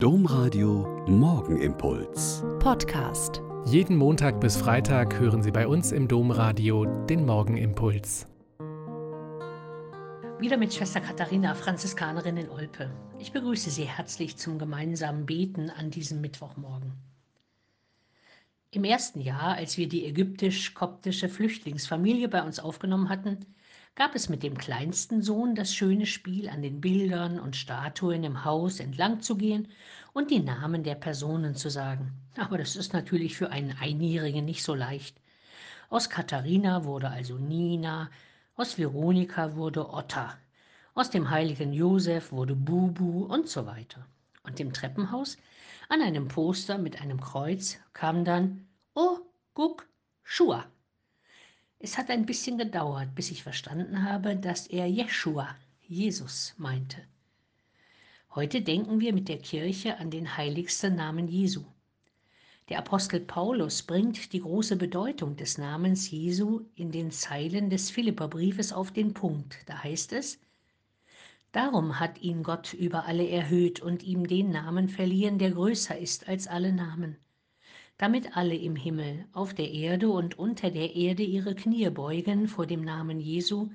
Domradio Morgenimpuls. Podcast. Jeden Montag bis Freitag hören Sie bei uns im Domradio den Morgenimpuls. Wieder mit Schwester Katharina, Franziskanerin in Olpe. Ich begrüße Sie herzlich zum gemeinsamen Beten an diesem Mittwochmorgen. Im ersten Jahr, als wir die ägyptisch-koptische Flüchtlingsfamilie bei uns aufgenommen hatten, gab es mit dem kleinsten Sohn das schöne Spiel, an den Bildern und Statuen im Haus entlang zu gehen und die Namen der Personen zu sagen. Aber das ist natürlich für einen Einjährigen nicht so leicht. Aus Katharina wurde also Nina, aus Veronika wurde Otta, aus dem heiligen Josef wurde Bubu und so weiter. Und im Treppenhaus, an einem Poster mit einem Kreuz, kam dann Oh, guck, Schua. Es hat ein bisschen gedauert, bis ich verstanden habe, dass er Jeschua, Jesus, meinte. Heute denken wir mit der Kirche an den heiligsten Namen Jesu. Der Apostel Paulus bringt die große Bedeutung des Namens Jesu in den Zeilen des Philipperbriefes auf den Punkt. Da heißt es, Darum hat ihn Gott über alle erhöht und ihm den Namen verliehen, der größer ist als alle Namen damit alle im Himmel, auf der Erde und unter der Erde ihre Knie beugen vor dem Namen Jesu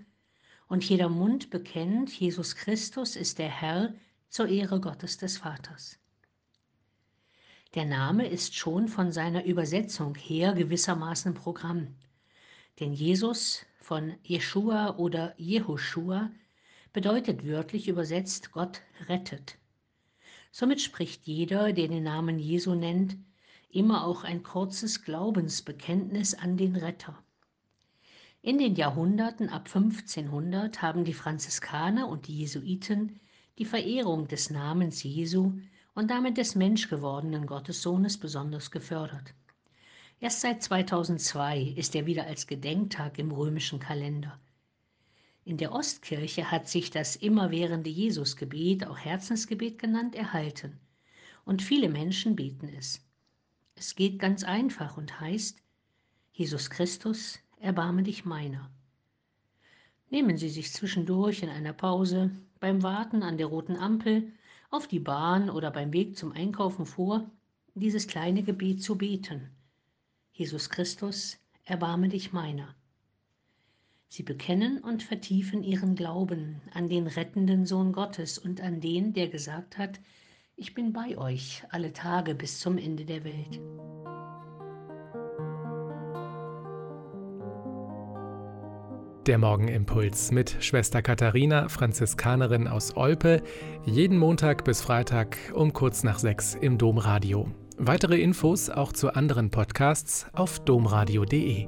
und jeder Mund bekennt, Jesus Christus ist der Herr zur Ehre Gottes des Vaters. Der Name ist schon von seiner Übersetzung her gewissermaßen Programm, denn Jesus von Jeshua oder Jehoshua bedeutet wörtlich übersetzt Gott rettet. Somit spricht jeder, der den Namen Jesu nennt, immer auch ein kurzes Glaubensbekenntnis an den Retter. In den Jahrhunderten ab 1500 haben die Franziskaner und die Jesuiten die Verehrung des Namens Jesu und damit des menschgewordenen Gottessohnes besonders gefördert. Erst seit 2002 ist er wieder als Gedenktag im römischen Kalender. In der Ostkirche hat sich das immerwährende Jesusgebet, auch Herzensgebet genannt, erhalten. Und viele Menschen beten es. Es geht ganz einfach und heißt, Jesus Christus, erbarme dich meiner. Nehmen Sie sich zwischendurch in einer Pause, beim Warten an der roten Ampel, auf die Bahn oder beim Weg zum Einkaufen vor, dieses kleine Gebet zu beten. Jesus Christus, erbarme dich meiner. Sie bekennen und vertiefen ihren Glauben an den rettenden Sohn Gottes und an den, der gesagt hat, ich bin bei euch alle Tage bis zum Ende der Welt. Der Morgenimpuls mit Schwester Katharina, Franziskanerin aus Olpe, jeden Montag bis Freitag um kurz nach sechs im Domradio. Weitere Infos auch zu anderen Podcasts auf domradio.de.